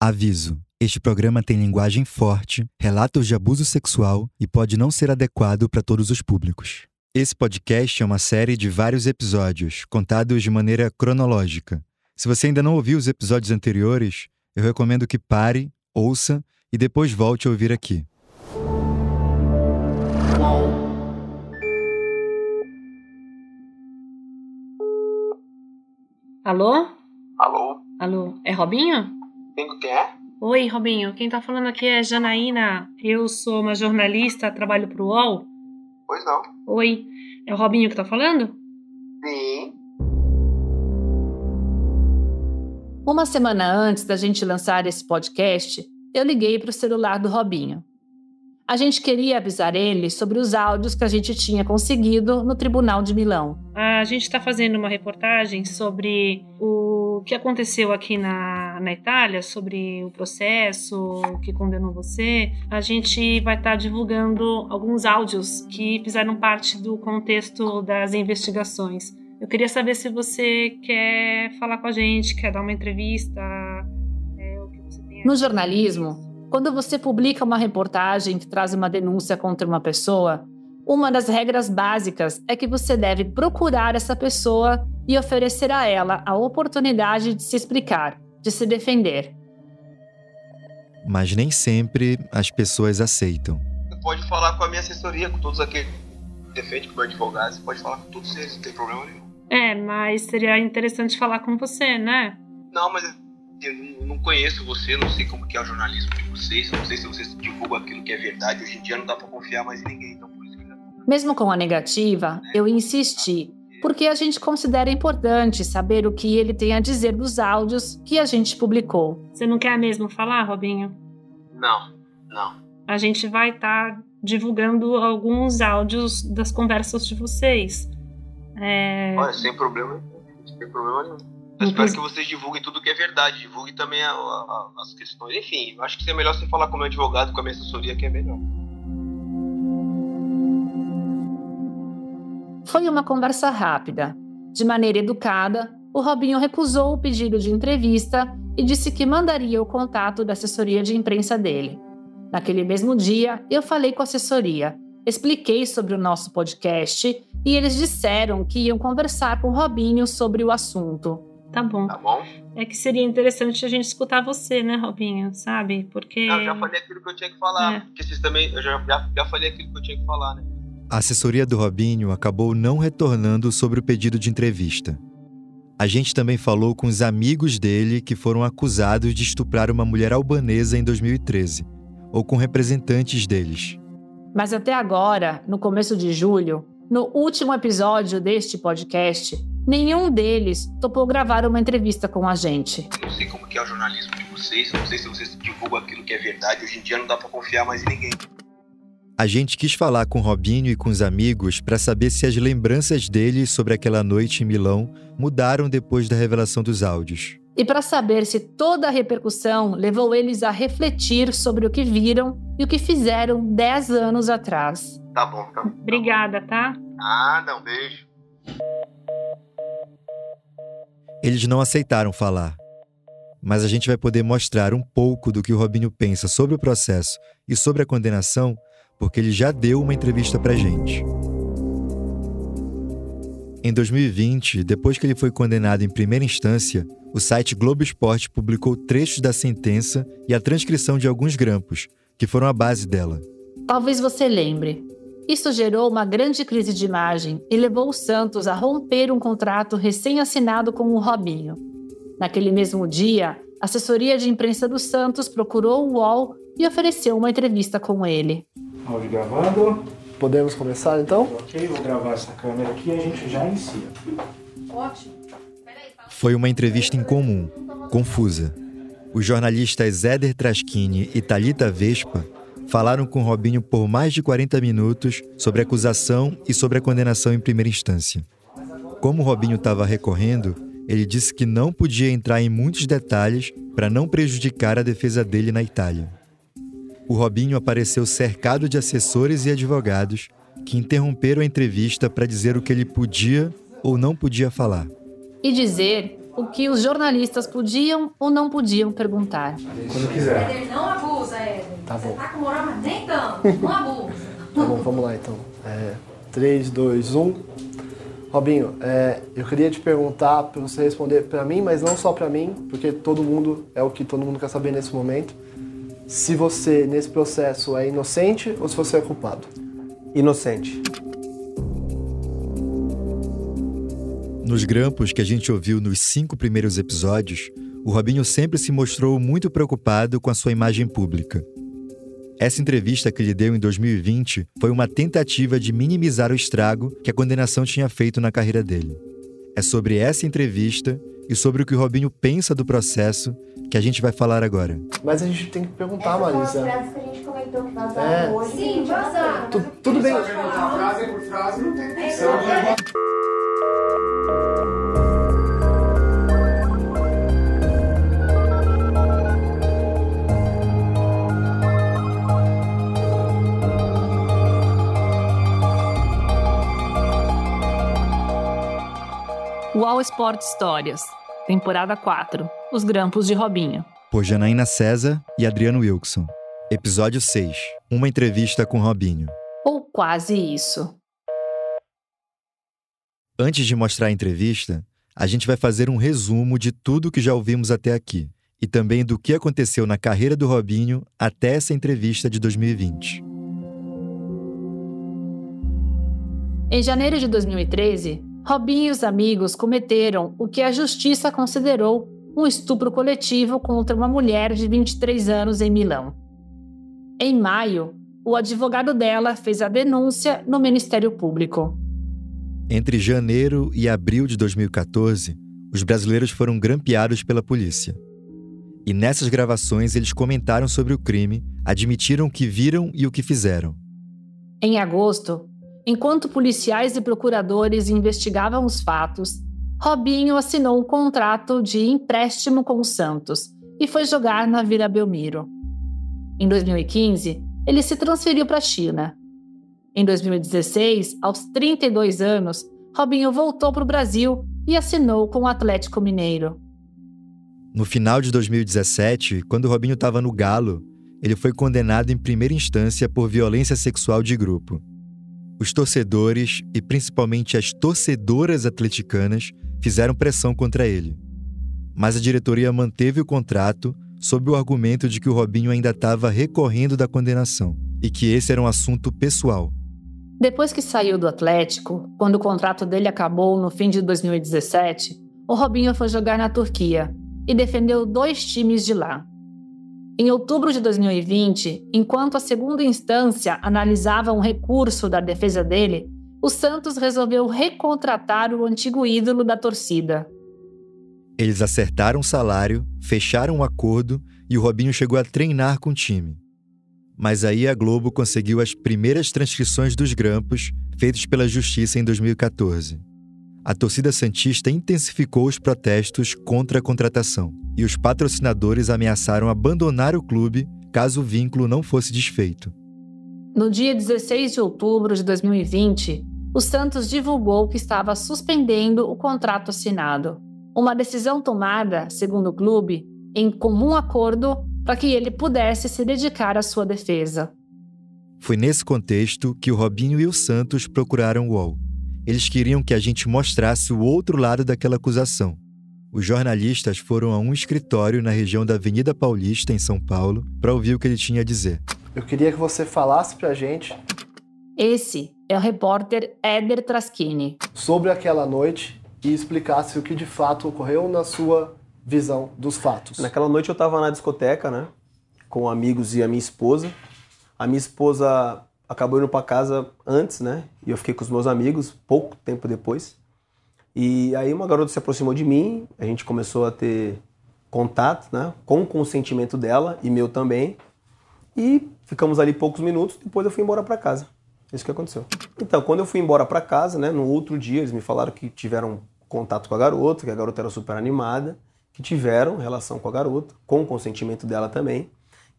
Aviso: este programa tem linguagem forte, relatos de abuso sexual e pode não ser adequado para todos os públicos. Esse podcast é uma série de vários episódios, contados de maneira cronológica. Se você ainda não ouviu os episódios anteriores, eu recomendo que pare, ouça e depois volte a ouvir aqui. Alô? Alô? Alô, é Robinho? Quem que é? Oi, Robinho. Quem tá falando aqui é Janaína. Eu sou uma jornalista, trabalho pro UOL. Pois não. Oi, é o Robinho que tá falando? Sim. Uma semana antes da gente lançar esse podcast, eu liguei pro celular do Robinho. A gente queria avisar ele sobre os áudios que a gente tinha conseguido no Tribunal de Milão. A gente está fazendo uma reportagem sobre o que aconteceu aqui na, na Itália, sobre o processo que condenou você. A gente vai estar tá divulgando alguns áudios que fizeram parte do contexto das investigações. Eu queria saber se você quer falar com a gente, quer dar uma entrevista. É, no jornalismo, quando você publica uma reportagem que traz uma denúncia contra uma pessoa, uma das regras básicas é que você deve procurar essa pessoa e oferecer a ela a oportunidade de se explicar, de se defender. Mas nem sempre as pessoas aceitam. Você pode falar com a minha assessoria, com todos aqueles que defendem, com o meu advogado, você pode falar com todos eles, não tem problema nenhum. É, mas seria interessante falar com você, né? Não, mas eu não conheço você, não sei como que é o jornalismo de vocês, não sei se vocês divulgam aquilo que é verdade. Hoje em dia não dá para confiar mais em ninguém, então por isso que já... Mesmo com a negativa, é. eu insisti, porque a gente considera importante saber o que ele tem a dizer dos áudios que a gente publicou. Você não quer mesmo falar, Robinho? Não, não. A gente vai estar tá divulgando alguns áudios das conversas de vocês. É... Olha, sem problema, sem problema nenhum. Eu espero que vocês divulguem tudo que é verdade, divulguem também a, a, as questões. Enfim, acho que é melhor você falar com o meu advogado, com a minha assessoria, que é melhor. Foi uma conversa rápida. De maneira educada, o Robinho recusou o pedido de entrevista e disse que mandaria o contato da assessoria de imprensa dele. Naquele mesmo dia, eu falei com a assessoria, expliquei sobre o nosso podcast e eles disseram que iam conversar com o Robinho sobre o assunto. Tá bom. Tá bom? É que seria interessante a gente escutar você, né, Robinho? Sabe? Porque. Eu já falei aquilo que eu tinha que falar. É. Porque vocês também. Eu já, já, já falei aquilo que eu tinha que falar, né? A assessoria do Robinho acabou não retornando sobre o pedido de entrevista. A gente também falou com os amigos dele que foram acusados de estuprar uma mulher albanesa em 2013, ou com representantes deles. Mas até agora, no começo de julho, no último episódio deste podcast, nenhum deles topou gravar uma entrevista com a gente. Não sei como que é o jornalismo de vocês, não sei se vocês divulgam aquilo que é verdade. Hoje em dia não dá para confiar mais em ninguém. A gente quis falar com Robinho e com os amigos para saber se as lembranças deles sobre aquela noite em Milão mudaram depois da revelação dos áudios. E para saber se toda a repercussão levou eles a refletir sobre o que viram e o que fizeram 10 anos atrás. Tá bom, tá bom. Obrigada, tá? Nada, um beijo. Eles não aceitaram falar. Mas a gente vai poder mostrar um pouco do que o Robinho pensa sobre o processo e sobre a condenação, porque ele já deu uma entrevista pra gente. Em 2020, depois que ele foi condenado em primeira instância, o site Globo Esporte publicou trechos da sentença e a transcrição de alguns grampos, que foram a base dela. Talvez você lembre. Isso gerou uma grande crise de imagem e levou o Santos a romper um contrato recém-assinado com o Robinho. Naquele mesmo dia, a assessoria de imprensa do Santos procurou o UOL e ofereceu uma entrevista com ele. Áudio gravando. Podemos começar então? Ok, vou gravar essa câmera aqui e a gente já inicia. Ótimo. Foi uma entrevista incomum, confusa. Os jornalistas Éder Traschini e Talita Vespa falaram com Robinho por mais de 40 minutos sobre a acusação e sobre a condenação em primeira instância. Como Robinho estava recorrendo, ele disse que não podia entrar em muitos detalhes para não prejudicar a defesa dele na Itália. O Robinho apareceu cercado de assessores e advogados que interromperam a entrevista para dizer o que ele podia ou não podia falar. E dizer o que os jornalistas podiam ou não podiam perguntar. Quando quiser. Éder, não abusa, Éder. Tá bom. Você tá com moral, mas nem tanto. Não abusa. Tá bom, vamos lá então. É, 3, 2, 1. Robinho, é, eu queria te perguntar para você responder para mim, mas não só para mim, porque todo mundo é o que todo mundo quer saber nesse momento. Se você nesse processo é inocente ou se você é culpado? Inocente. Nos grampos que a gente ouviu nos cinco primeiros episódios, o Robinho sempre se mostrou muito preocupado com a sua imagem pública. Essa entrevista que ele deu em 2020 foi uma tentativa de minimizar o estrago que a condenação tinha feito na carreira dele. É sobre essa entrevista e sobre o que o Robinho pensa do processo que a gente vai falar agora. Mas a gente tem que perguntar, Marisa. Essas que a gente comentou que vazaram É. hoje. Sim, vazaram. Tu- tudo bem. Frase por frase não tem Sport Histórias, temporada 4, Os Grampos de Robinho. Por Janaína César e Adriano Wilson. Episódio 6. Uma entrevista com Robinho. Ou quase isso. Antes de mostrar a entrevista, a gente vai fazer um resumo de tudo que já ouvimos até aqui e também do que aconteceu na carreira do Robinho até essa entrevista de 2020. Em janeiro de 2013, Robinho e os amigos cometeram o que a justiça considerou um estupro coletivo contra uma mulher de 23 anos em Milão. Em maio, o advogado dela fez a denúncia no Ministério Público. Entre janeiro e abril de 2014, os brasileiros foram grampeados pela polícia. E nessas gravações eles comentaram sobre o crime, admitiram o que viram e o que fizeram. Em agosto, enquanto policiais e procuradores investigavam os fatos, Robinho assinou um contrato de empréstimo com o Santos e foi jogar na Vila Belmiro. Em 2015, ele se transferiu para a China. Em 2016, aos 32 anos, Robinho voltou para o Brasil e assinou com o Atlético Mineiro. No final de 2017, quando Robinho estava no Galo, ele foi condenado em primeira instância por violência sexual de grupo. Os torcedores e principalmente as torcedoras atleticanas fizeram pressão contra ele. Mas a diretoria manteve o contrato sob o argumento de que o Robinho ainda estava recorrendo da condenação e que esse era um assunto pessoal. Depois que saiu do Atlético, quando o contrato dele acabou no fim de 2017, o Robinho foi jogar na Turquia e defendeu dois times de lá. Em outubro de 2020, enquanto a segunda instância analisava um recurso da defesa dele, o Santos resolveu recontratar o antigo ídolo da torcida. Eles acertaram o salário, fecharam um acordo e o Robinho chegou a treinar com o time. Mas aí a Globo conseguiu as primeiras transcrições dos grampos feitos pela Justiça em 2014. A torcida Santista intensificou os protestos contra a contratação e os patrocinadores ameaçaram abandonar o clube caso o vínculo não fosse desfeito. No dia 16 de outubro de 2020, o Santos divulgou que estava suspendendo o contrato assinado. Uma decisão tomada, segundo o clube, em comum acordo para que ele pudesse se dedicar à sua defesa. Foi nesse contexto que o Robinho e o Santos procuraram o UOL. Eles queriam que a gente mostrasse o outro lado daquela acusação. Os jornalistas foram a um escritório na região da Avenida Paulista, em São Paulo, para ouvir o que ele tinha a dizer. Eu queria que você falasse pra gente Esse é o repórter Éder Traschini. sobre aquela noite e explicasse o que de fato ocorreu na sua visão dos fatos. Naquela noite eu tava na discoteca, né? Com amigos e a minha esposa. A minha esposa acabou indo pra casa antes, né? E eu fiquei com os meus amigos pouco tempo depois. E aí uma garota se aproximou de mim, a gente começou a ter contato, né? Com o consentimento dela e meu também. E ficamos ali poucos minutos, depois eu fui embora pra casa. Isso que aconteceu. Então, quando eu fui embora pra casa, né, no outro dia, eles me falaram que tiveram contato com a garota, que a garota era super animada, que tiveram relação com a garota, com o consentimento dela também,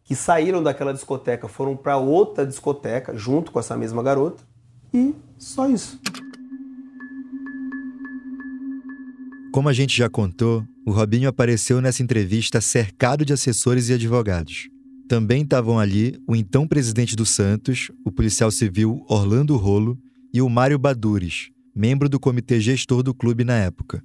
que saíram daquela discoteca, foram pra outra discoteca junto com essa mesma garota, e só isso. Como a gente já contou, o Robinho apareceu nessa entrevista cercado de assessores e advogados. Também estavam ali o então presidente do Santos, o policial civil Orlando Rolo e o Mário Badures, membro do comitê gestor do clube na época.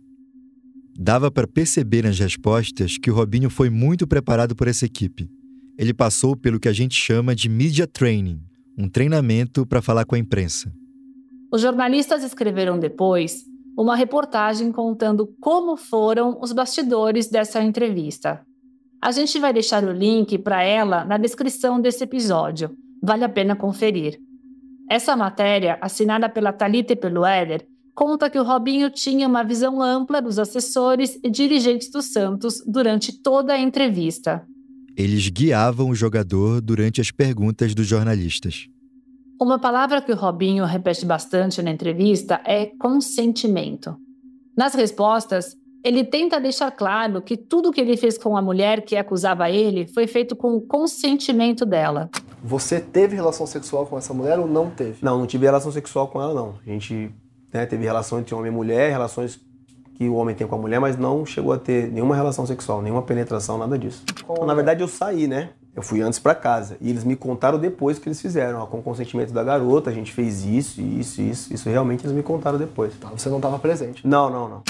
Dava para perceber nas respostas que o Robinho foi muito preparado por essa equipe. Ele passou pelo que a gente chama de media training, um treinamento para falar com a imprensa. Os jornalistas escreveram depois uma reportagem contando como foram os bastidores dessa entrevista. A gente vai deixar o link para ela na descrição desse episódio. Vale a pena conferir. Essa matéria, assinada pela Talita e pelo Éder, conta que o Robinho tinha uma visão ampla dos assessores e dirigentes do Santos durante toda a entrevista. Eles guiavam o jogador durante as perguntas dos jornalistas. Uma palavra que o Robinho repete bastante na entrevista é consentimento. Nas respostas, ele tenta deixar claro que tudo que ele fez com a mulher que acusava ele foi feito com o consentimento dela. Você teve relação sexual com essa mulher ou não teve? Não, não tive relação sexual com ela, não. A gente né, teve relação entre homem e mulher, relações que o homem tem com a mulher, mas não chegou a ter nenhuma relação sexual, nenhuma penetração, nada disso. Com Na verdade, eu saí, né? Eu fui antes para casa e eles me contaram depois que eles fizeram, ó, com o consentimento da garota, a gente fez isso, isso, isso, isso realmente eles me contaram depois. Tá, você não estava presente? Não, não, não.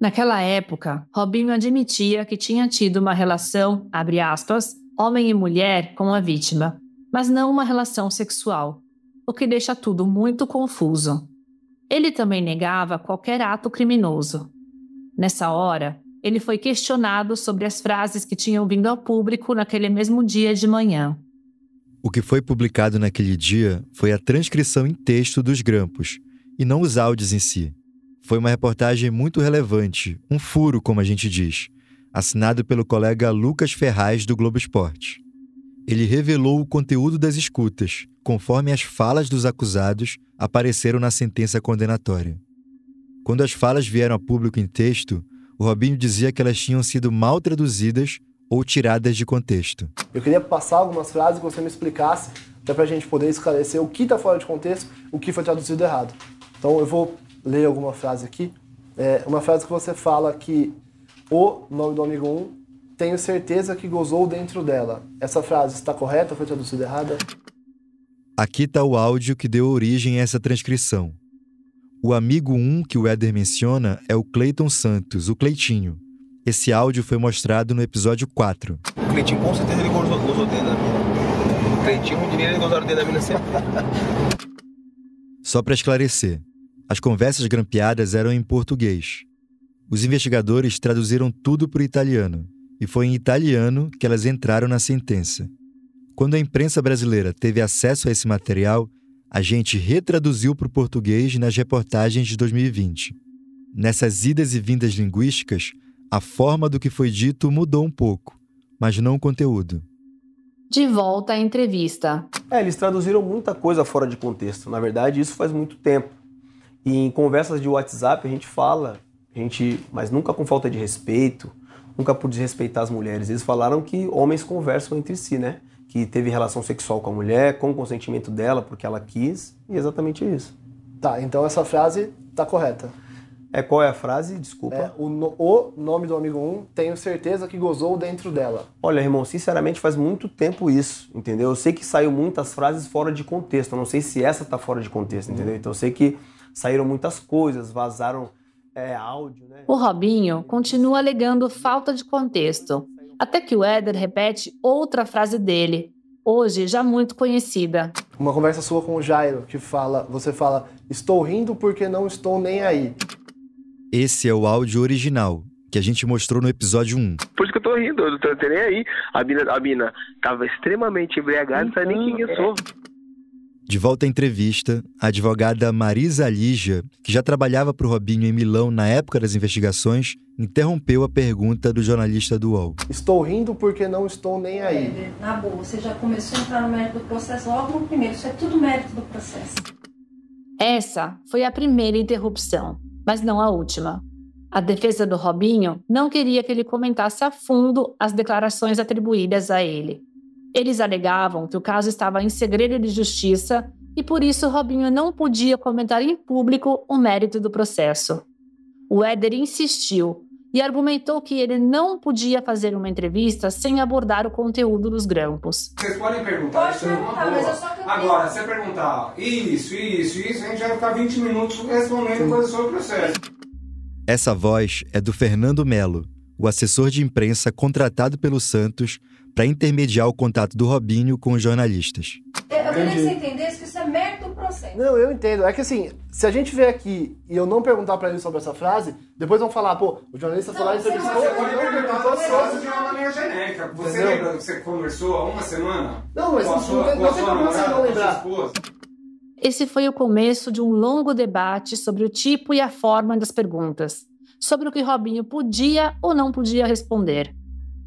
Naquela época, Robinho admitia que tinha tido uma relação, abre aspas, homem e mulher com a vítima, mas não uma relação sexual, o que deixa tudo muito confuso. Ele também negava qualquer ato criminoso. Nessa hora, ele foi questionado sobre as frases que tinham vindo ao público naquele mesmo dia de manhã. O que foi publicado naquele dia foi a transcrição em texto dos grampos, e não os áudios em si. Foi uma reportagem muito relevante, um furo, como a gente diz, assinado pelo colega Lucas Ferraz do Globo Esporte. Ele revelou o conteúdo das escutas, conforme as falas dos acusados apareceram na sentença condenatória. Quando as falas vieram a público em texto, o Robinho dizia que elas tinham sido mal traduzidas ou tiradas de contexto. Eu queria passar algumas frases que você me explicasse, até para a gente poder esclarecer o que está fora de contexto, o que foi traduzido errado. Então eu vou ler alguma frase aqui. É uma frase que você fala que o nome do amigo 1 tenho certeza que gozou dentro dela. Essa frase está correta foi traduzida errada? Aqui está o áudio que deu origem a essa transcrição. O amigo 1 que o Éder menciona é o Cleiton Santos, o Cleitinho. Esse áudio foi mostrado no episódio 4. O Cleitinho com certeza ele gozou, gozou dentro da mina. O Cleitinho um dentro da mina sempre. Só para esclarecer, as conversas grampeadas eram em português. Os investigadores traduziram tudo para o italiano, e foi em italiano que elas entraram na sentença. Quando a imprensa brasileira teve acesso a esse material, a gente retraduziu para o português nas reportagens de 2020. Nessas idas e vindas linguísticas, a forma do que foi dito mudou um pouco, mas não o conteúdo. De volta à entrevista. É, eles traduziram muita coisa fora de contexto. Na verdade, isso faz muito tempo. E em conversas de WhatsApp a gente fala, a gente, mas nunca com falta de respeito, nunca por desrespeitar as mulheres. Eles falaram que homens conversam entre si, né? Que teve relação sexual com a mulher, com o consentimento dela, porque ela quis, e exatamente isso. Tá, então essa frase tá correta. É qual é a frase? Desculpa. É, o, no, o nome do amigo 1, tenho certeza que gozou dentro dela. Olha, irmão, sinceramente faz muito tempo isso, entendeu? Eu sei que saiu muitas frases fora de contexto, eu não sei se essa tá fora de contexto, entendeu? Então eu sei que saíram muitas coisas, vazaram é, áudio, né? O Robinho continua alegando falta de contexto até que o Éder repete outra frase dele, hoje já muito conhecida. Uma conversa sua com o Jairo, que fala, você fala, estou rindo porque não estou nem aí. Esse é o áudio original, que a gente mostrou no episódio 1. Por isso que eu tô rindo, eu não tô nem aí. A mina, a mina tava extremamente embriagada, não sabe nem quem eu sou. De volta à entrevista, a advogada Marisa Lígia, que já trabalhava para o Robinho em Milão na época das investigações, interrompeu a pergunta do jornalista do UOL. Estou rindo porque não estou nem aí. É, na boa, você já começou a entrar no mérito do processo logo no primeiro. Isso é tudo mérito do processo. Essa foi a primeira interrupção, mas não a última. A defesa do Robinho não queria que ele comentasse a fundo as declarações atribuídas a ele. Eles alegavam que o caso estava em segredo de justiça e por isso Robinho não podia comentar em público o mérito do processo. O Éder insistiu e argumentou que ele não podia fazer uma entrevista sem abordar o conteúdo dos grampos. Vocês podem perguntar Pode isso numa perguntar, boa. mas eu só Agora, se você perguntar isso, isso, isso, a gente vai ficar 20 minutos respondendo coisas sobre o processo. Essa voz é do Fernando Melo, o assessor de imprensa contratado pelo Santos para intermediar o contato do Robinho com os jornalistas. Eu, eu queria que você entendesse que isso é mérito do processo. Não, eu entendo. É que assim, se a gente vier aqui e eu não perguntar pra ele sobre essa frase, depois vão falar, pô, o jornalista foi lá e Não, você pode perguntar as coisas de uma maneira genérica. Você Entendeu? lembra que você conversou há uma semana? Não, mas com a não sua, não a tem sua como você não lembrar. Esse foi o começo de um longo debate sobre o tipo e a forma das perguntas, sobre o que Robinho podia ou não podia responder.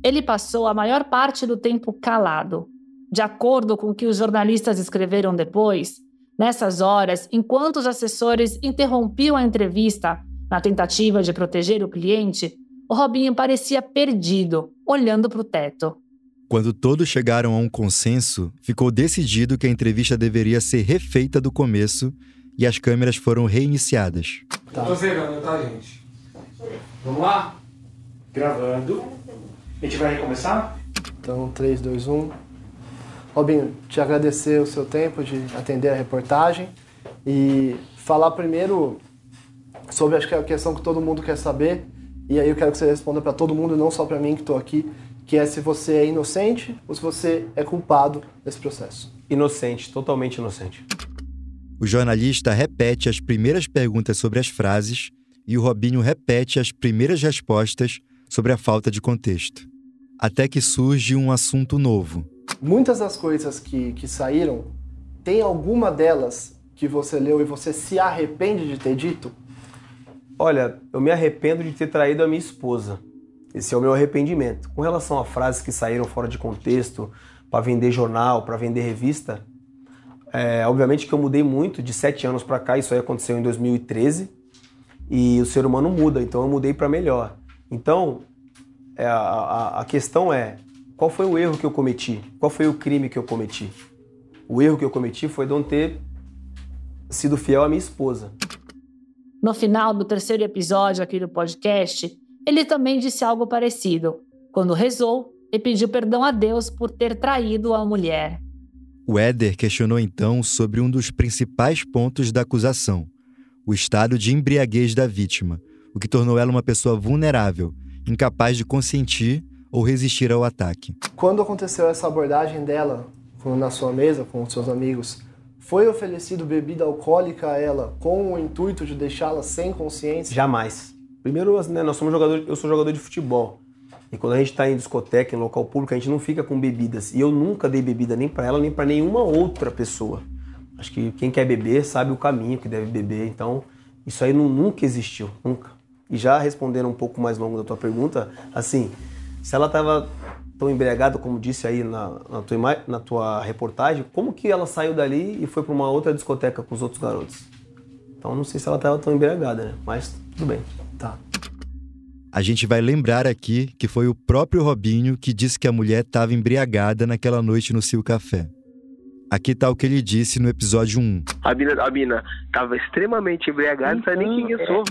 Ele passou a maior parte do tempo calado. De acordo com o que os jornalistas escreveram depois, nessas horas, enquanto os assessores interrompiam a entrevista na tentativa de proteger o cliente, o Robinho parecia perdido, olhando para o teto. Quando todos chegaram a um consenso, ficou decidido que a entrevista deveria ser refeita do começo e as câmeras foram reiniciadas. Tá. Tô zerando, tá, gente? Vamos lá? Gravando. A gente vai recomeçar? Então, 3, 2, 1. Robinho, te agradecer o seu tempo de atender a reportagem e falar primeiro sobre acho que é a questão que todo mundo quer saber e aí eu quero que você responda para todo mundo, não só para mim que estou aqui, que é se você é inocente ou se você é culpado desse processo. Inocente, totalmente inocente. O jornalista repete as primeiras perguntas sobre as frases e o Robinho repete as primeiras respostas sobre a falta de contexto. Até que surge um assunto novo. Muitas das coisas que, que saíram, tem alguma delas que você leu e você se arrepende de ter dito? Olha, eu me arrependo de ter traído a minha esposa. Esse é o meu arrependimento. Com relação a frases que saíram fora de contexto, para vender jornal, para vender revista, é, obviamente que eu mudei muito de sete anos para cá. Isso aí aconteceu em 2013 e o ser humano muda, então eu mudei para melhor. Então, é, a, a, questão é qual foi o erro que eu cometi? Qual foi o crime que eu cometi? O erro que eu cometi foi não ter sido fiel à minha esposa. No final do terceiro episódio aqui do podcast, ele também disse algo parecido, quando rezou e pediu perdão a Deus por ter traído a mulher. O Éder questionou então sobre um dos principais pontos da acusação: o estado de embriaguez da vítima, o que tornou ela uma pessoa vulnerável, incapaz de consentir ou resistir ao ataque. Quando aconteceu essa abordagem dela na sua mesa com os seus amigos, foi oferecido bebida alcoólica a ela com o intuito de deixá-la sem consciência? Jamais. Primeiro, né, nós somos jogadores, eu sou jogador de futebol. E quando a gente está em discoteca, em local público, a gente não fica com bebidas. E eu nunca dei bebida nem para ela, nem para nenhuma outra pessoa. Acho que quem quer beber sabe o caminho que deve beber. Então, isso aí nu- nunca existiu, nunca. E já respondendo um pouco mais longo da tua pergunta, assim, se ela estava tão embriagada, como disse aí na, na, tua, na tua reportagem, como que ela saiu dali e foi para uma outra discoteca com os outros garotos? Então, não sei se ela estava tão embriagada, né? Mas tudo bem. Tá. A gente vai lembrar aqui que foi o próprio Robinho que disse que a mulher estava embriagada naquela noite no Sil Café. Aqui está o que ele disse no episódio 1. A mina, a mina tava extremamente embriagada, não sabe nem quem eu sou.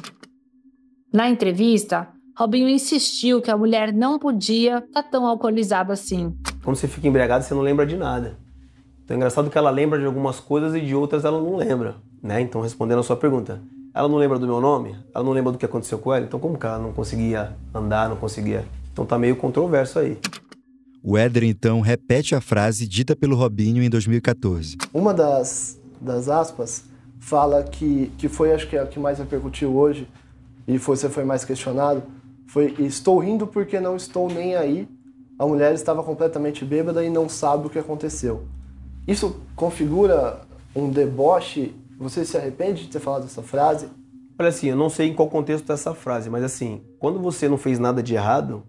Na entrevista, Robinho insistiu que a mulher não podia estar tão alcoolizada assim. Quando você fica embriagado, você não lembra de nada. Então é engraçado que ela lembra de algumas coisas e de outras ela não lembra, né? Então respondendo a sua pergunta, ela não lembra do meu nome? Ela não lembra do que aconteceu com ela? Então como que ela não conseguia andar, não conseguia? Então tá meio controverso aí. O Éder então repete a frase dita pelo Robinho em 2014. Uma das, das aspas fala que, que foi, acho que é a que mais repercutiu hoje, e você foi mais questionado, foi estou rindo porque não estou nem aí. A mulher estava completamente bêbada e não sabe o que aconteceu. Isso configura um deboche? Você se arrepende de ter falado essa frase? Olha assim, eu não sei em qual contexto tá essa frase, mas assim, quando você não fez nada de errado,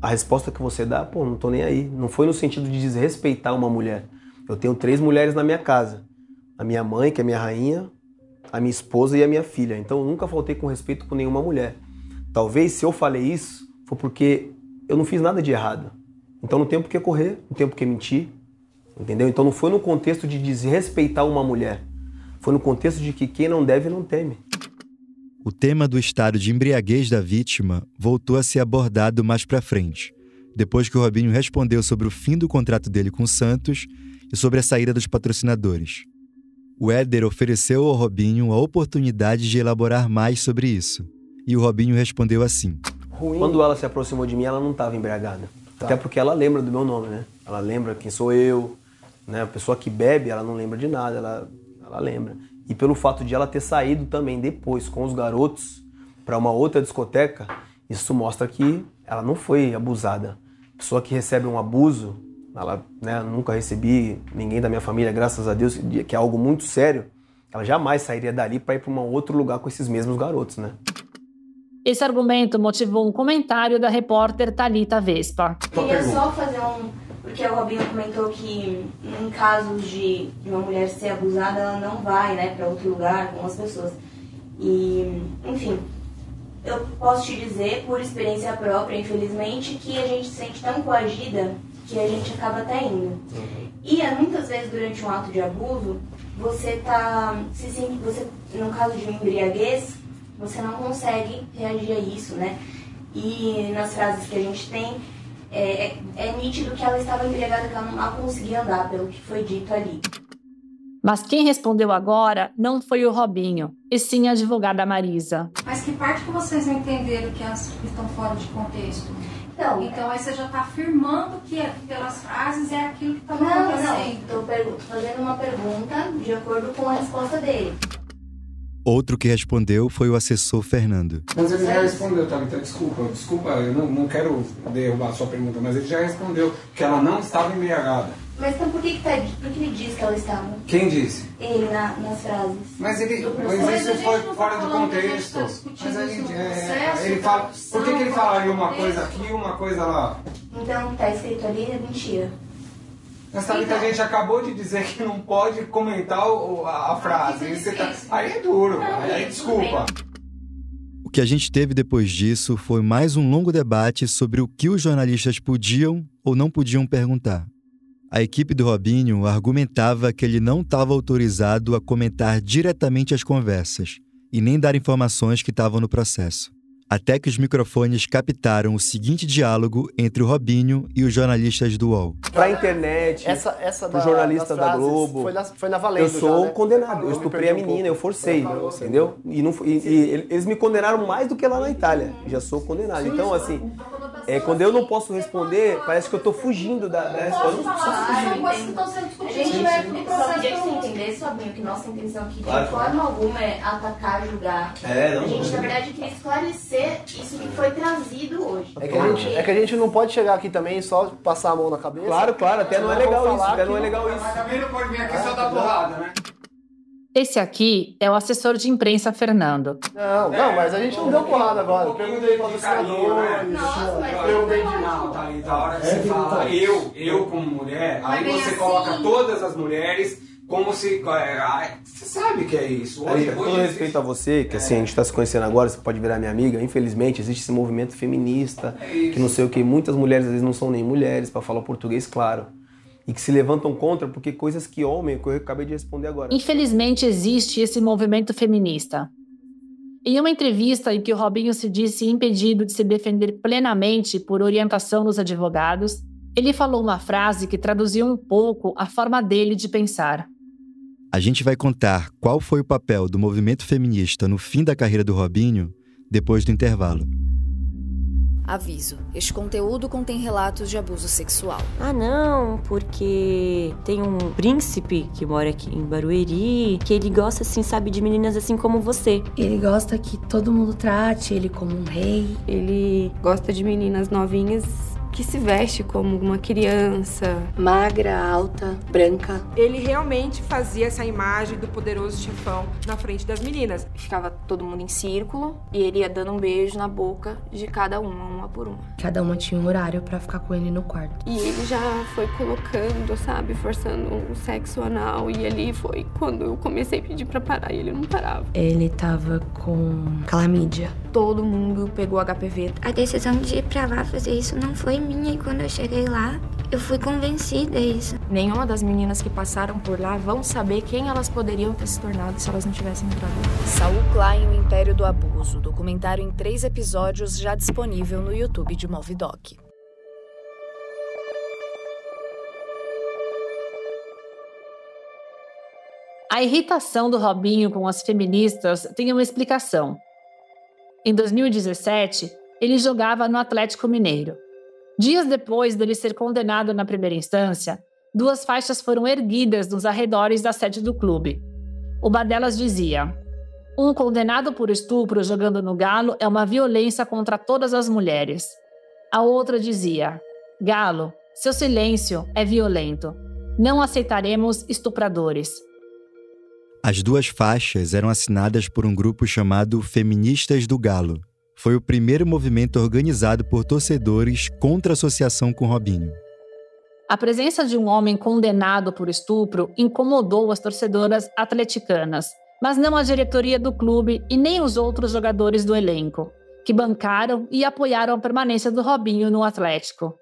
a resposta que você dá, pô, não tô nem aí. Não foi no sentido de desrespeitar uma mulher. Eu tenho três mulheres na minha casa. A minha mãe, que é minha rainha, a minha esposa e a minha filha. Então eu nunca faltei com respeito com nenhuma mulher. Talvez se eu falei isso, foi porque eu não fiz nada de errado. Então não tem por que correr, não tem por que mentir. Entendeu? Então não foi no contexto de desrespeitar uma mulher. Foi no contexto de que quem não deve não teme. O tema do estado de embriaguez da vítima voltou a ser abordado mais para frente, depois que o Robinho respondeu sobre o fim do contrato dele com o Santos e sobre a saída dos patrocinadores. O Éder ofereceu ao Robinho a oportunidade de elaborar mais sobre isso. E o Robinho respondeu assim: Quando ela se aproximou de mim, ela não estava embriagada. Tá. Até porque ela lembra do meu nome, né? Ela lembra quem sou eu, né? A pessoa que bebe, ela não lembra de nada, ela, ela lembra. E pelo fato de ela ter saído também depois com os garotos para uma outra discoteca, isso mostra que ela não foi abusada. Pessoa que recebe um abuso, ela né, nunca recebi ninguém da minha família, graças a Deus, que é algo muito sério. Ela jamais sairia dali para ir para um outro lugar com esses mesmos garotos, né? Esse argumento motivou um comentário da repórter Talita Vespa. Queria só fazer um. Porque o Robinho comentou que em casos de uma mulher ser abusada, ela não vai né, para outro lugar com as pessoas. E, enfim, eu posso te dizer, por experiência própria, infelizmente, que a gente se sente tão coagida que a gente acaba até indo. Uhum. E é, muitas vezes durante um ato de abuso, você tá se sente, você, no caso de embriaguez, você não consegue reagir a isso, né? E nas frases que a gente tem, é, é, é nítido que ela estava embriagada, que ela não conseguia andar, pelo que foi dito ali. Mas quem respondeu agora não foi o Robinho, e sim a advogada Marisa. Mas que parte que vocês não entenderam que elas estão fora de contexto? Então, então aí você já está afirmando que é, pelas frases é aquilo que está acontecendo. Não, não, estou fazendo uma pergunta de acordo com a resposta dele. Outro que respondeu foi o assessor Fernando. Mas ele já respondeu, tá? Então, desculpa, desculpa, eu não, não quero derrubar a sua pergunta, mas ele já respondeu que ela não estava embriagada. Mas então por que, que, tá, por que ele disse que ela estava? Quem disse? Ele, na, nas frases. Mas ele. Mas, mas isso foi fora tá do contexto. Tá mas a gente. É, ele fala. Por que, que ele falaria uma coisa aqui e uma coisa lá? Então, tá escrito ali, é mentira. Mas sabe então, que a gente acabou de dizer que não pode comentar o, a, a frase. Tá, aí é duro, não, aí desculpa. O que a gente teve depois disso foi mais um longo debate sobre o que os jornalistas podiam ou não podiam perguntar. A equipe do Robinho argumentava que ele não estava autorizado a comentar diretamente as conversas e nem dar informações que estavam no processo até que os microfones captaram o seguinte diálogo entre o Robinho e os jornalistas do UOL. Pra internet, essa, essa pro jornalista da Globo. Foi na, foi na Valendo, Eu sou já, né? condenado, eu estuprei a menina, um eu forcei, entendeu? E, não, e, e, eles me condenaram mais do que lá na Itália. Já sou condenado. Então, assim, é, quando eu não posso responder, parece que eu tô fugindo da, da resposta. A gente vai pro processo. Entendesse, Fabinho, que nossa intenção aqui de forma alguma é atacar, julgar. É, não. A gente, na verdade, quer esclarecer isso que foi trazido hoje. É que, a gente, é que a gente não pode chegar aqui também e só passar a mão na cabeça. Claro, claro, até não é legal isso. Até não é legal isso. Mas também não pode vir aqui só dar porrada, né? Esse aqui é o assessor de imprensa Fernando. Não, não, mas a gente não deu porrada agora. Um perguntei para os senadores. Perguntei de não, Thalita, a hora que você fala eu, eu como mulher, aí você coloca assim. todas as mulheres como se. É, você sabe que é isso. Hoje, com todo respeito a você, que assim, a gente está se conhecendo agora, você pode virar minha amiga. Infelizmente, existe esse movimento feminista, é que não sei o que. Muitas mulheres às vezes não são nem mulheres, para falar português, claro e que se levantam contra porque coisas que homem, que eu acabei de responder agora. Infelizmente existe esse movimento feminista. Em uma entrevista em que o Robinho se disse impedido de se defender plenamente por orientação dos advogados, ele falou uma frase que traduziu um pouco a forma dele de pensar. A gente vai contar qual foi o papel do movimento feminista no fim da carreira do Robinho depois do intervalo. Aviso: este conteúdo contém relatos de abuso sexual. Ah, não, porque tem um príncipe que mora aqui em Barueri, que ele gosta, assim, sabe, de meninas assim como você. Ele gosta que todo mundo trate ele como um rei. Ele gosta de meninas novinhas que se veste como uma criança. Magra, alta, branca. Ele realmente fazia essa imagem do poderoso chefão na frente das meninas. Ficava todo mundo em círculo e ele ia dando um beijo na boca de cada uma, uma por uma. Cada uma tinha um horário para ficar com ele no quarto. E ele já foi colocando, sabe, forçando o sexo anal. E ali foi quando eu comecei a pedir para parar e ele não parava. Ele tava com calamídia. Todo mundo pegou HPV. A decisão de ir pra lá fazer isso não foi minha e quando eu cheguei lá, Eu fui convencida isso. Nenhuma das meninas que passaram por lá vão saber quem elas poderiam ter se tornado se elas não tivessem entrado. Saul Klein, o Império do Abuso, documentário em três episódios já disponível no YouTube de Movidoc. A irritação do Robinho com as feministas tem uma explicação. Em 2017, ele jogava no Atlético Mineiro. Dias depois dele ser condenado na primeira instância, duas faixas foram erguidas nos arredores da sede do clube. Uma delas dizia: Um condenado por estupro jogando no Galo é uma violência contra todas as mulheres. A outra dizia: Galo, seu silêncio é violento. Não aceitaremos estupradores. As duas faixas eram assinadas por um grupo chamado Feministas do Galo. Foi o primeiro movimento organizado por torcedores contra a associação com Robinho. A presença de um homem condenado por estupro incomodou as torcedoras atleticanas, mas não a diretoria do clube e nem os outros jogadores do elenco, que bancaram e apoiaram a permanência do Robinho no Atlético.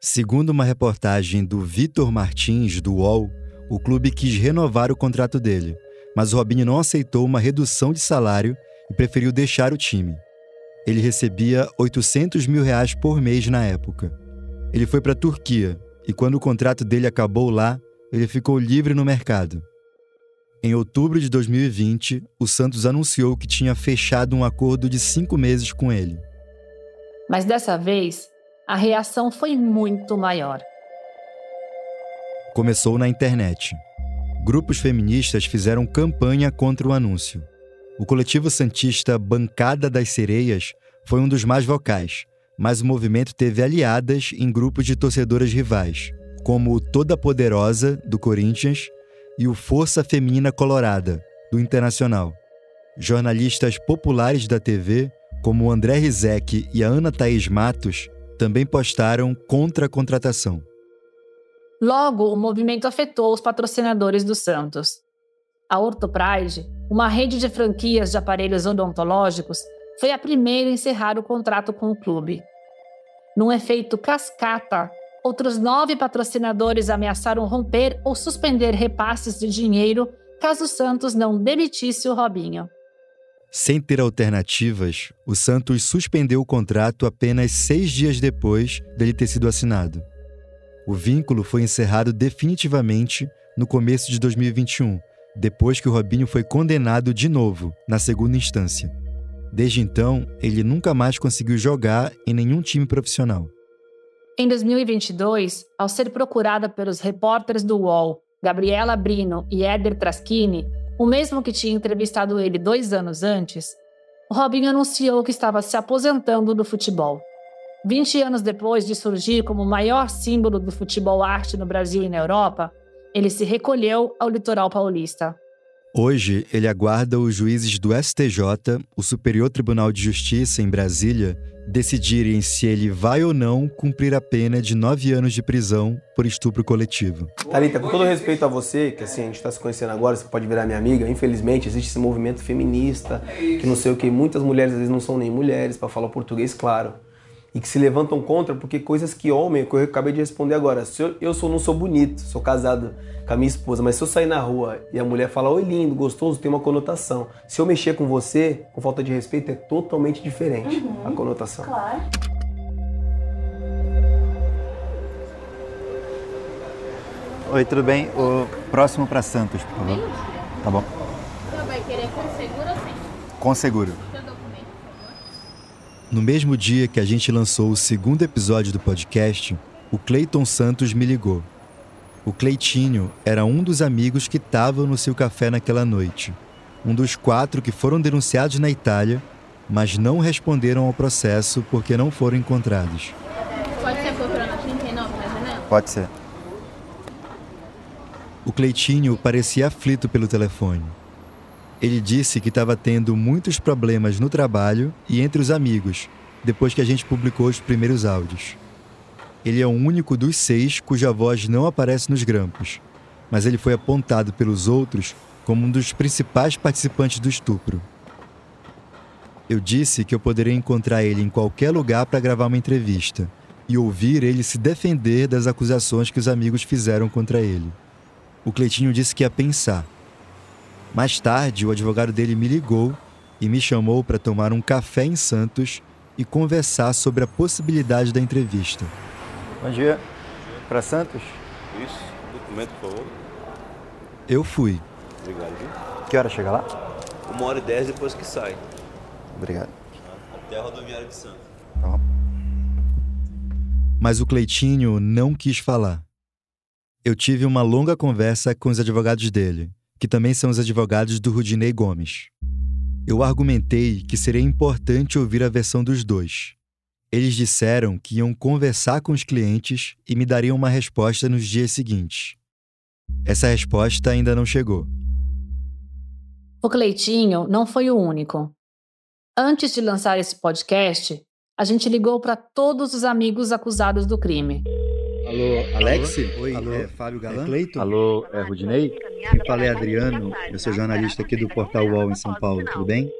Segundo uma reportagem do Vitor Martins, do UOL, o clube quis renovar o contrato dele, mas o Robinho não aceitou uma redução de salário e preferiu deixar o time. Ele recebia 800 mil reais por mês na época. Ele foi para a Turquia e, quando o contrato dele acabou lá, ele ficou livre no mercado. Em outubro de 2020, o Santos anunciou que tinha fechado um acordo de cinco meses com ele. Mas dessa vez, a reação foi muito maior começou na internet. Grupos feministas fizeram campanha contra o anúncio. O coletivo santista Bancada das Sereias foi um dos mais vocais, mas o movimento teve aliadas em grupos de torcedoras rivais, como o Toda Poderosa, do Corinthians, e o Força Feminina Colorada, do Internacional. Jornalistas populares da TV, como o André Rizek e a Ana Thaís Matos, também postaram contra a contratação. Logo, o movimento afetou os patrocinadores do Santos. A Ortopride, uma rede de franquias de aparelhos odontológicos, foi a primeira a encerrar o contrato com o clube. Num efeito cascata, outros nove patrocinadores ameaçaram romper ou suspender repasses de dinheiro caso o Santos não demitisse o Robinho. Sem ter alternativas, o Santos suspendeu o contrato apenas seis dias depois dele ter sido assinado. O vínculo foi encerrado definitivamente no começo de 2021, depois que o Robinho foi condenado de novo, na segunda instância. Desde então, ele nunca mais conseguiu jogar em nenhum time profissional. Em 2022, ao ser procurada pelos repórteres do UOL, Gabriela Brino e Éder Traschini, o mesmo que tinha entrevistado ele dois anos antes, o Robinho anunciou que estava se aposentando do futebol. 20 anos depois de surgir como o maior símbolo do futebol arte no Brasil e na Europa, ele se recolheu ao litoral paulista. Hoje, ele aguarda os juízes do STJ, o Superior Tribunal de Justiça em Brasília, decidirem se ele vai ou não cumprir a pena de nove anos de prisão por estupro coletivo. Thalita, com todo respeito a você, que assim, a gente está se conhecendo agora, você pode virar minha amiga, infelizmente existe esse movimento feminista, que não sei o que, muitas mulheres às vezes não são nem mulheres, para falar português claro e que se levantam contra porque coisas que homem, que eu acabei de responder agora, se eu, eu sou, não sou bonito, sou casado com a minha esposa, mas se eu sair na rua e a mulher falar oi lindo, gostoso, tem uma conotação. Se eu mexer com você, com falta de respeito, é totalmente diferente uhum, a conotação. Claro. Oi, tudo bem? O próximo para Santos, por favor. Tá bom. Você vai querer com seguro ou sem? Com seguro. No mesmo dia que a gente lançou o segundo episódio do podcast, o Cleiton Santos me ligou. O Cleitinho era um dos amigos que estavam no seu café naquela noite. Um dos quatro que foram denunciados na Itália, mas não responderam ao processo porque não foram encontrados. Pode ser procurando 39 na janela? Pode ser. O Cleitinho parecia aflito pelo telefone. Ele disse que estava tendo muitos problemas no trabalho e entre os amigos, depois que a gente publicou os primeiros áudios. Ele é o único dos seis cuja voz não aparece nos grampos, mas ele foi apontado pelos outros como um dos principais participantes do estupro. Eu disse que eu poderia encontrar ele em qualquer lugar para gravar uma entrevista, e ouvir ele se defender das acusações que os amigos fizeram contra ele. O Cleitinho disse que ia pensar. Mais tarde, o advogado dele me ligou e me chamou para tomar um café em Santos e conversar sobre a possibilidade da entrevista. Bom dia. Para Santos? Isso. Documento, por favor. Eu fui. Obrigado, viu? Que hora chega lá? Uma hora e dez depois que sai. Obrigado. Até a rodoviária de Santos. Tá Mas o Cleitinho não quis falar. Eu tive uma longa conversa com os advogados dele, que também são os advogados do Rudinei Gomes. Eu argumentei que seria importante ouvir a versão dos dois. Eles disseram que iam conversar com os clientes e me dariam uma resposta nos dias seguintes. Essa resposta ainda não chegou. O Cleitinho não foi o único. Antes de lançar esse podcast, a gente ligou para todos os amigos acusados do crime. Alô, Alex? Oi, Alô? é Fábio Galan? É Cleiton? Alô, é Rudinei? Eu falei Adriano, eu sou jornalista aqui do Portal UOL em São Paulo, tudo bem?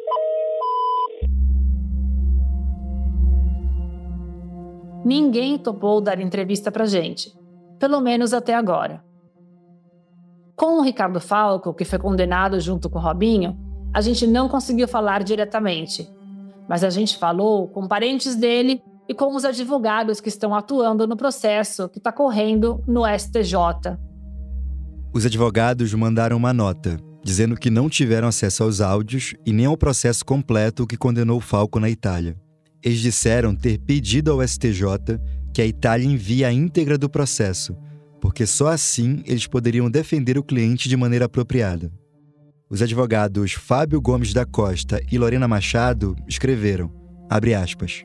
Ninguém topou dar entrevista pra gente, pelo menos até agora. Com o Ricardo Falco, que foi condenado junto com o Robinho, a gente não conseguiu falar diretamente, mas a gente falou com parentes dele e com os advogados que estão atuando no processo que está correndo no STJ. Os advogados mandaram uma nota, dizendo que não tiveram acesso aos áudios e nem ao processo completo que condenou Falco na Itália. Eles disseram ter pedido ao STJ que a Itália envie a íntegra do processo, porque só assim eles poderiam defender o cliente de maneira apropriada. Os advogados Fábio Gomes da Costa e Lorena Machado escreveram, aspas,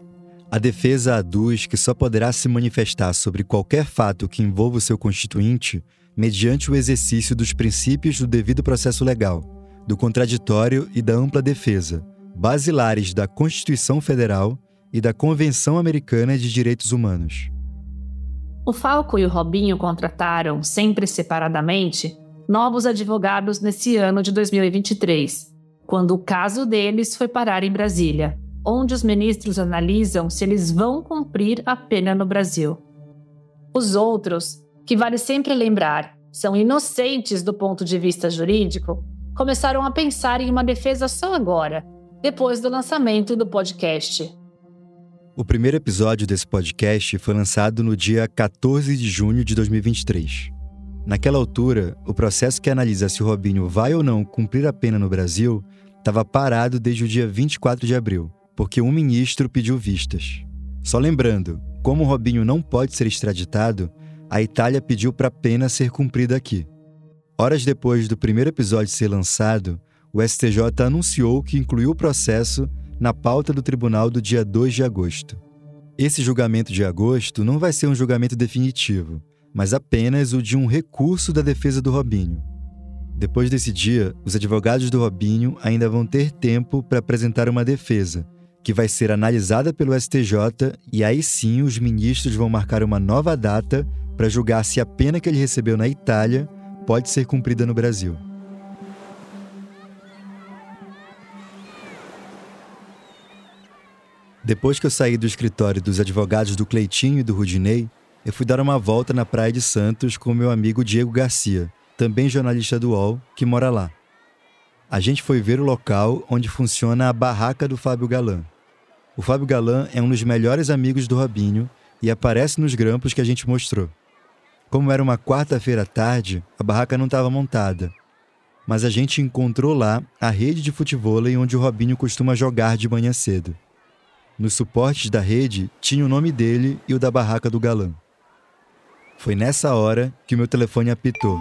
a defesa aduz que só poderá se manifestar sobre qualquer fato que envolva o seu constituinte mediante o exercício dos princípios do devido processo legal, do contraditório e da ampla defesa, basilares da Constituição Federal e da Convenção Americana de Direitos Humanos. O Falco e o Robinho contrataram, sempre separadamente, novos advogados nesse ano de 2023, quando o caso deles foi parar em Brasília, onde os ministros analisam se eles vão cumprir a pena no Brasil. Os outros, que vale sempre lembrar, são inocentes do ponto de vista jurídico, começaram a pensar em uma defesa só agora, depois do lançamento do podcast. O primeiro episódio desse podcast foi lançado no dia 14 de junho de 2023. Naquela altura, o processo que analisa se o Robinho vai ou não cumprir a pena no Brasil estava parado desde o dia 24 de abril, porque um ministro pediu vistas. Só lembrando, como o Robinho não pode ser extraditado, a Itália pediu para a pena ser cumprida aqui. Horas depois do primeiro episódio ser lançado, o STJ anunciou que incluiu o processo na pauta do tribunal do dia 2 de agosto. Esse julgamento de agosto não vai ser um julgamento definitivo, mas apenas o de um recurso da defesa do Robinho. Depois desse dia, os advogados do Robinho ainda vão ter tempo para apresentar uma defesa, que vai ser analisada pelo STJ e aí sim os ministros vão marcar uma nova data para julgar se a pena que ele recebeu na Itália pode ser cumprida no Brasil. Depois que eu saí do escritório dos advogados do Cleitinho e do Rudinei, eu fui dar uma volta na Praia de Santos com meu amigo Diego Garcia, também jornalista do UOL, que mora lá. A gente foi ver o local onde funciona a barraca do Fábio Galan. O Fábio Galan é um dos melhores amigos do Robinho e aparece nos grampos que a gente mostrou. Como era uma quarta-feira à tarde, a barraca não estava montada. Mas a gente encontrou lá a rede de futebol onde o Robinho costuma jogar de manhã cedo. Nos suportes da rede tinha o nome dele e o da barraca do galã. Foi nessa hora que o meu telefone apitou.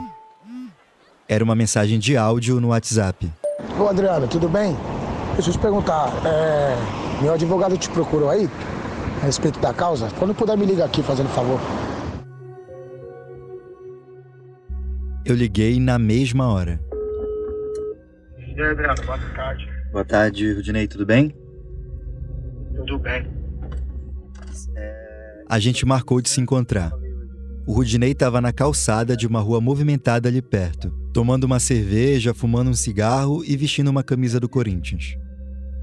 Era uma mensagem de áudio no WhatsApp. Ô Adriano, tudo bem? Deixa eu te perguntar, é... meu advogado te procurou aí? A respeito da causa? Quando puder me ligar aqui, fazendo favor. Eu liguei na mesma hora. E aí, Adriano, boa tarde. Boa tarde, Rudinei, tudo bem? Tudo bem. A gente marcou de se encontrar. O Rudinei estava na calçada de uma rua movimentada ali perto, tomando uma cerveja, fumando um cigarro e vestindo uma camisa do Corinthians.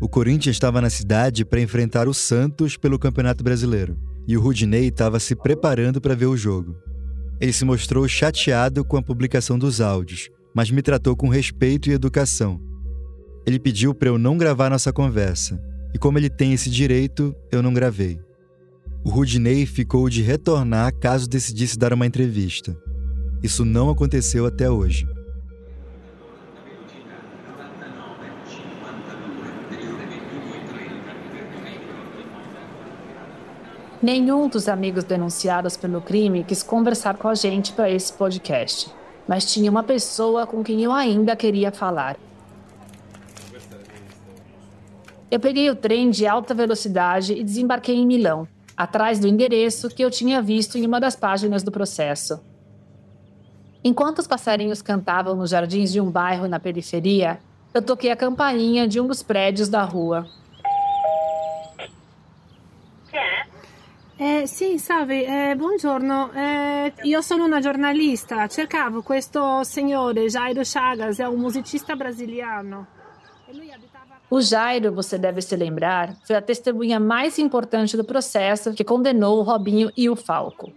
O Corinthians estava na cidade para enfrentar o Santos pelo Campeonato Brasileiro, e o Rudinei estava se preparando para ver o jogo. Ele se mostrou chateado com a publicação dos áudios, mas me tratou com respeito e educação. Ele pediu para eu não gravar nossa conversa, e como ele tem esse direito, eu não gravei. O Rudinei ficou de retornar caso decidisse dar uma entrevista. Isso não aconteceu até hoje. Nenhum dos amigos denunciados pelo crime quis conversar com a gente para esse podcast, mas tinha uma pessoa com quem eu ainda queria falar. Eu peguei o trem de alta velocidade e desembarquei em Milão, atrás do endereço que eu tinha visto em uma das páginas do processo. Enquanto os passarinhos cantavam nos jardins de um bairro na periferia, eu toquei a campainha de um dos prédios da rua. Eh, sì, salve, eh, buongiorno. Eh, io sono una giornalista. Cercavo questo signore, Jairo Chagas, é um musicista brasiliano. O Jairo, você deve se lembrar, foi a testemunha mais importante do processo que condenou o Robinho e o Falco.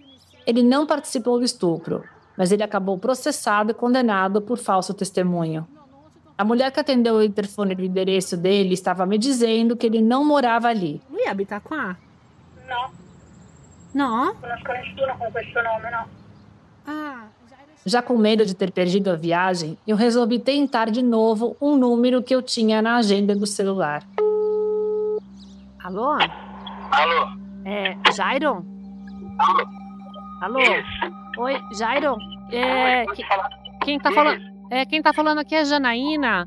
Ele não participou do estupro, mas ele acabou processado e condenado por falso testemunho. A mulher que atendeu o interfone do endereço dele estava me dizendo que ele não morava ali. Lui abita qua? No. No? Conosco nessuno questo nome, no. Ah. Já com medo de ter perdido a viagem, eu resolvi tentar de novo um número que eu tinha na agenda do celular. Alô? Alô? É, Jairo? Alô? Alô? Isso. Oi, Jairo? É, que, quem tá falando? É, quem tá falando aqui é a Janaína.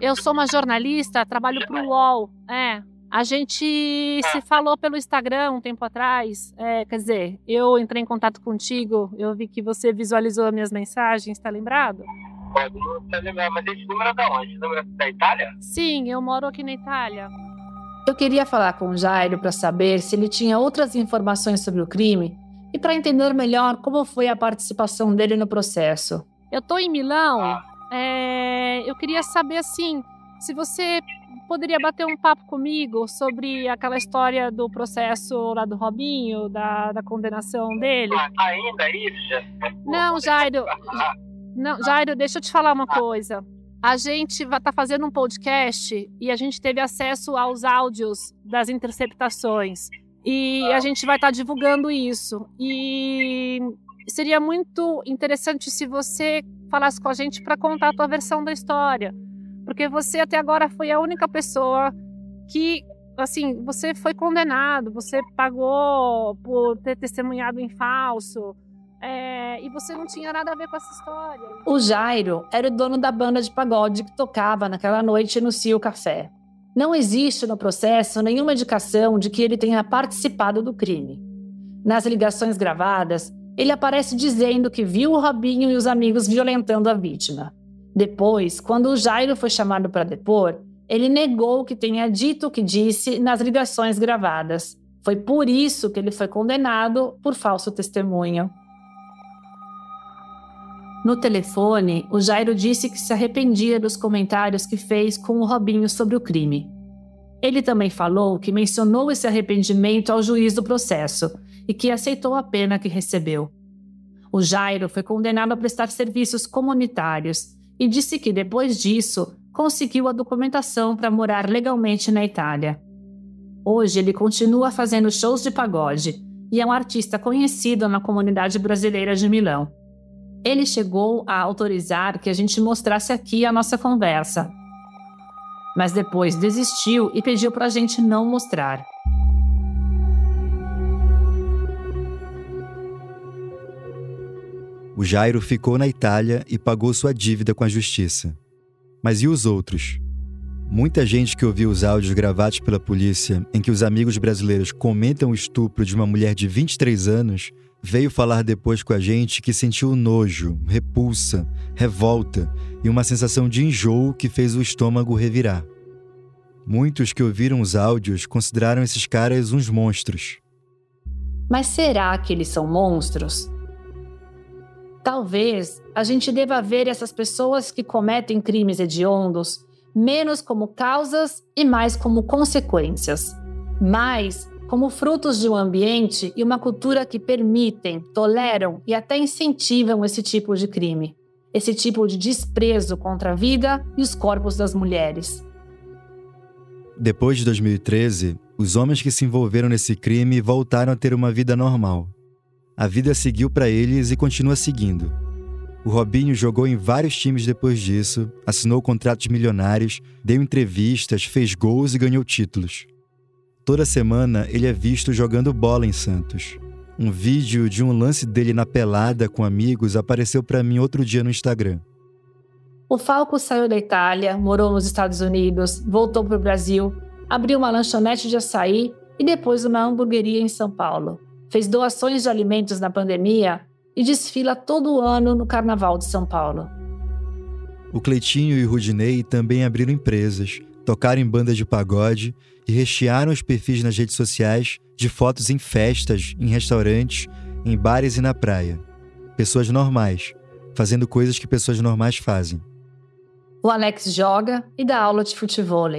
Eu sou uma jornalista, trabalho pro UOL. É, a gente se falou pelo Instagram um tempo atrás. É, quer dizer, eu entrei em contato contigo, eu vi que você visualizou as minhas mensagens, tá lembrado? Pode não tá lembrado, mas esse número é da onde? Esse número é da Itália? Sim, eu moro aqui na Itália. Eu queria falar com o Jairo para saber se ele tinha outras informações sobre o crime e para entender melhor como foi a participação dele no processo. Eu tô em Milão. É, eu queria saber assim, se você poderia bater um papo comigo sobre aquela história do processo lá do Robinho, da, da condenação dele? Ah, ainda isso? Não, Jairo. Não, Jairo, deixa eu te falar uma coisa. A gente vai estar tá fazendo um podcast e a gente teve acesso aos áudios das interceptações. E a gente vai estar tá divulgando isso. E seria muito interessante se você falasse com a gente para contar a tua versão da história porque você até agora foi a única pessoa que, assim, você foi condenado, você pagou por ter testemunhado em falso. É, e você não tinha nada a ver com essa história. O Jairo era o dono da banda de pagode que tocava naquela noite no Cio Café. Não existe no processo nenhuma indicação de que ele tenha participado do crime. Nas ligações gravadas, ele aparece dizendo que viu o Robinho e os amigos violentando a vítima. Depois, quando o Jairo foi chamado para depor, ele negou que tenha dito o que disse nas ligações gravadas. Foi por isso que ele foi condenado por falso testemunho. No telefone, o Jairo disse que se arrependia dos comentários que fez com o Robinho sobre o crime. Ele também falou que mencionou esse arrependimento ao juiz do processo e que aceitou a pena que recebeu. O Jairo foi condenado a prestar serviços comunitários e disse que depois disso conseguiu a documentação para morar legalmente na Itália. Hoje ele continua fazendo shows de pagode e é um artista conhecido na comunidade brasileira de Milão. Ele chegou a autorizar que a gente mostrasse aqui a nossa conversa, mas depois desistiu e pediu para a gente não mostrar. O Jairo ficou na Itália e pagou sua dívida com a justiça. Mas e os outros? Muita gente que ouviu os áudios gravados pela polícia em que os amigos brasileiros comentam o estupro de uma mulher de 23 anos veio falar depois com a gente que sentiu nojo, repulsa, revolta e uma sensação de enjoo que fez o estômago revirar. Muitos que ouviram os áudios consideraram esses caras uns monstros. Mas será que eles são monstros? Talvez a gente deva ver essas pessoas que cometem crimes hediondos menos como causas e mais como consequências. Mais como frutos de um ambiente e uma cultura que permitem, toleram e até incentivam esse tipo de crime, esse tipo de desprezo contra a vida e os corpos das mulheres. Depois de 2013, os homens que se envolveram nesse crime voltaram a ter uma vida normal. A vida seguiu para eles e continua seguindo. O Robinho jogou em vários times depois disso, assinou contratos milionários, deu entrevistas, fez gols e ganhou títulos. Toda semana ele é visto jogando bola em Santos. Um vídeo de um lance dele na pelada com amigos apareceu para mim outro dia no Instagram. O Falco saiu da Itália, morou nos Estados Unidos, voltou para o Brasil, abriu uma lanchonete de açaí e depois uma hamburgueria em São Paulo. Fez doações de alimentos na pandemia e desfila todo ano no Carnaval de São Paulo. O Cleitinho e o Rudinei também abriram empresas, tocaram em bandas de pagode e rechearam os perfis nas redes sociais de fotos em festas, em restaurantes, em bares e na praia. Pessoas normais, fazendo coisas que pessoas normais fazem. O Alex joga e dá aula de futebol.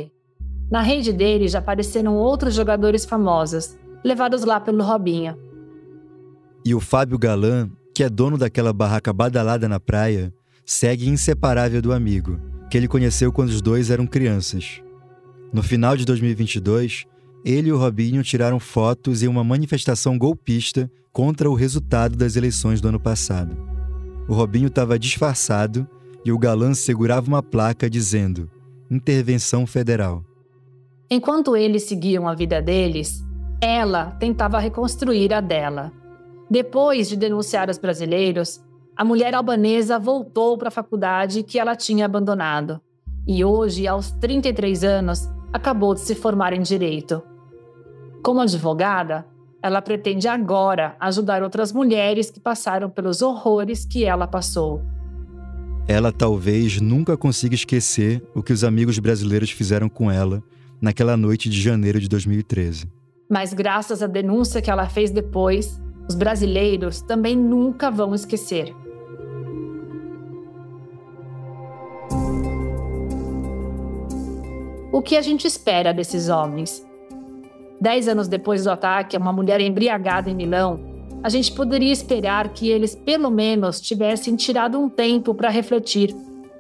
Na rede dele já apareceram outros jogadores famosos, levados lá pelo Robinho. E o Fábio Galan, que é dono daquela barraca badalada na praia, segue inseparável do amigo, que ele conheceu quando os dois eram crianças. No final de 2022, ele e o Robinho tiraram fotos em uma manifestação golpista contra o resultado das eleições do ano passado. O Robinho estava disfarçado e o galã segurava uma placa dizendo: Intervenção Federal. Enquanto eles seguiam a vida deles, ela tentava reconstruir a dela. Depois de denunciar os brasileiros, a mulher albanesa voltou para a faculdade que ela tinha abandonado. E hoje, aos 33 anos, acabou de se formar em direito. Como advogada, ela pretende agora ajudar outras mulheres que passaram pelos horrores que ela passou. Ela talvez nunca consiga esquecer o que os amigos brasileiros fizeram com ela naquela noite de janeiro de 2013. Mas, graças à denúncia que ela fez depois, os brasileiros também nunca vão esquecer. O que a gente espera desses homens? Dez anos depois do ataque a uma mulher embriagada em Milão, a gente poderia esperar que eles, pelo menos, tivessem tirado um tempo para refletir,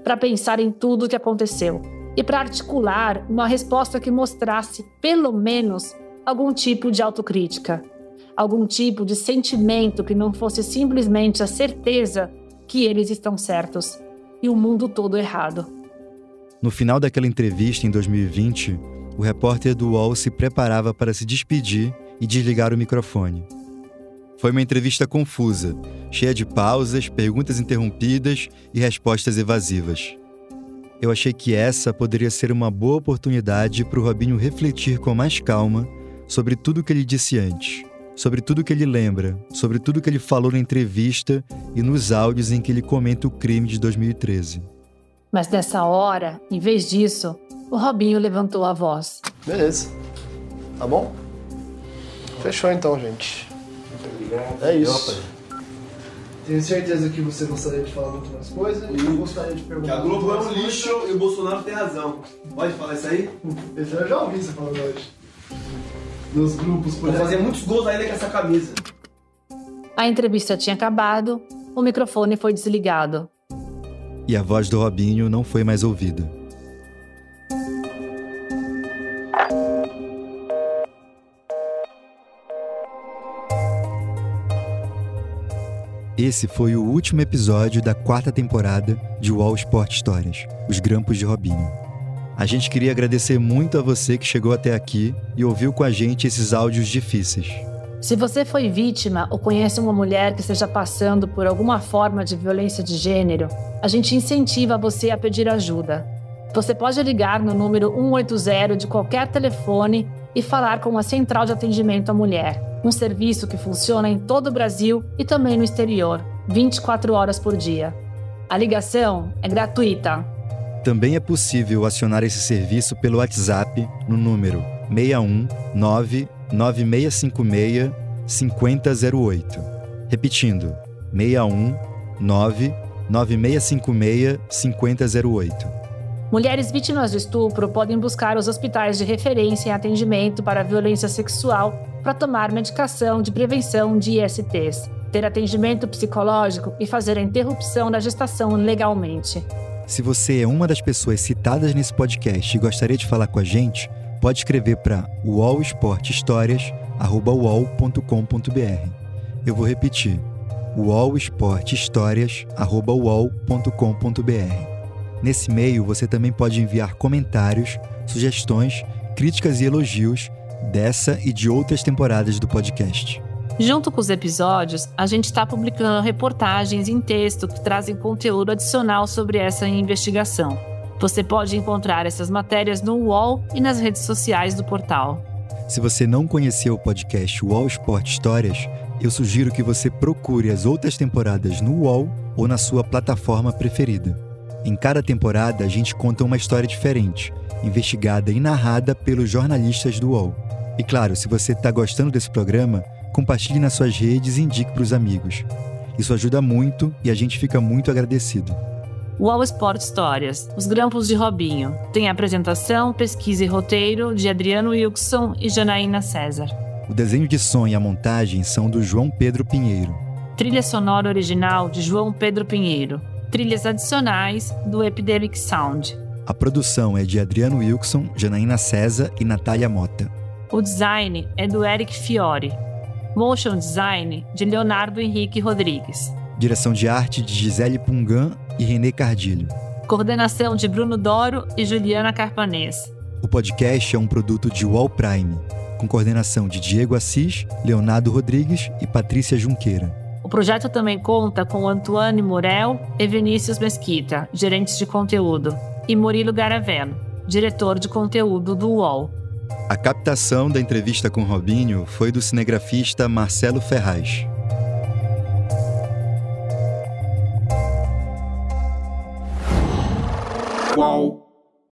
para pensar em tudo o que aconteceu e para articular uma resposta que mostrasse, pelo menos, algum tipo de autocrítica, algum tipo de sentimento que não fosse simplesmente a certeza que eles estão certos e o mundo todo errado. No final daquela entrevista em 2020, o repórter do UOL se preparava para se despedir e desligar o microfone. Foi uma entrevista confusa, cheia de pausas, perguntas interrompidas e respostas evasivas. Eu achei que essa poderia ser uma boa oportunidade para o Robinho refletir com mais calma sobre tudo o que ele disse antes, sobre tudo que ele lembra, sobre tudo que ele falou na entrevista e nos áudios em que ele comenta o crime de 2013. Mas nessa hora, em vez disso, o Robinho levantou a voz. Beleza. Tá bom? Fechou então, gente. Muito obrigado. É isso. Tenho certeza que você gostaria de falar muito mais coisas. E eu gostaria de perguntar. Que a Globo é um lixo e o Bolsonaro tem razão. Pode falar isso aí? Eu já ouvi você falando hoje. Nos grupos, por Vou fazer muitos gols ainda com essa camisa. A entrevista tinha acabado, o microfone foi desligado e a voz do Robinho não foi mais ouvida. Esse foi o último episódio da quarta temporada de Wall Sport Histórias, Os Grampos de Robinho. A gente queria agradecer muito a você que chegou até aqui e ouviu com a gente esses áudios difíceis. Se você foi vítima ou conhece uma mulher que esteja passando por alguma forma de violência de gênero, a gente incentiva você a pedir ajuda. Você pode ligar no número 180 de qualquer telefone e falar com a Central de Atendimento à Mulher, um serviço que funciona em todo o Brasil e também no exterior, 24 horas por dia. A ligação é gratuita. Também é possível acionar esse serviço pelo WhatsApp no número 619 9656 5008. Repetindo, 61 9 9656 5008. Mulheres vítimas de estupro podem buscar os hospitais de referência em atendimento para violência sexual para tomar medicação de prevenção de ISTs, ter atendimento psicológico e fazer a interrupção da gestação legalmente. Se você é uma das pessoas citadas nesse podcast e gostaria de falar com a gente, pode escrever para uolsporthistorias@uol.com.br. Eu vou repetir: uolsporthistorias@uol.com.br. Nesse e-mail você também pode enviar comentários, sugestões, críticas e elogios dessa e de outras temporadas do podcast. Junto com os episódios, a gente está publicando reportagens em texto que trazem conteúdo adicional sobre essa investigação. Você pode encontrar essas matérias no UOL e nas redes sociais do portal. Se você não conheceu o podcast UOL Sport Histórias, eu sugiro que você procure as outras temporadas no UOL ou na sua plataforma preferida. Em cada temporada, a gente conta uma história diferente, investigada e narrada pelos jornalistas do UOL. E claro, se você está gostando desse programa, compartilhe nas suas redes e indique para os amigos. Isso ajuda muito e a gente fica muito agradecido. UOL Sport Histórias, Os Grampos de Robinho. Tem apresentação, pesquisa e roteiro de Adriano Wilson e Janaína César. O desenho de som e a montagem são do João Pedro Pinheiro. Trilha sonora original de João Pedro Pinheiro trilhas adicionais do Epidemic Sound. A produção é de Adriano Wilson, Janaína César e Natália Mota. O design é do Eric Fiore. Motion design de Leonardo Henrique Rodrigues. Direção de arte de Gisele Pungan e Renê Cardilho. Coordenação de Bruno Doro e Juliana Carpanês. O podcast é um produto de Wall Prime, com coordenação de Diego Assis, Leonardo Rodrigues e Patrícia Junqueira projeto também conta com Antoine Morel e Vinícius Mesquita, gerentes de conteúdo, e Murilo Garavello, diretor de conteúdo do UOL. A captação da entrevista com Robinho foi do cinegrafista Marcelo Ferraz. Qual?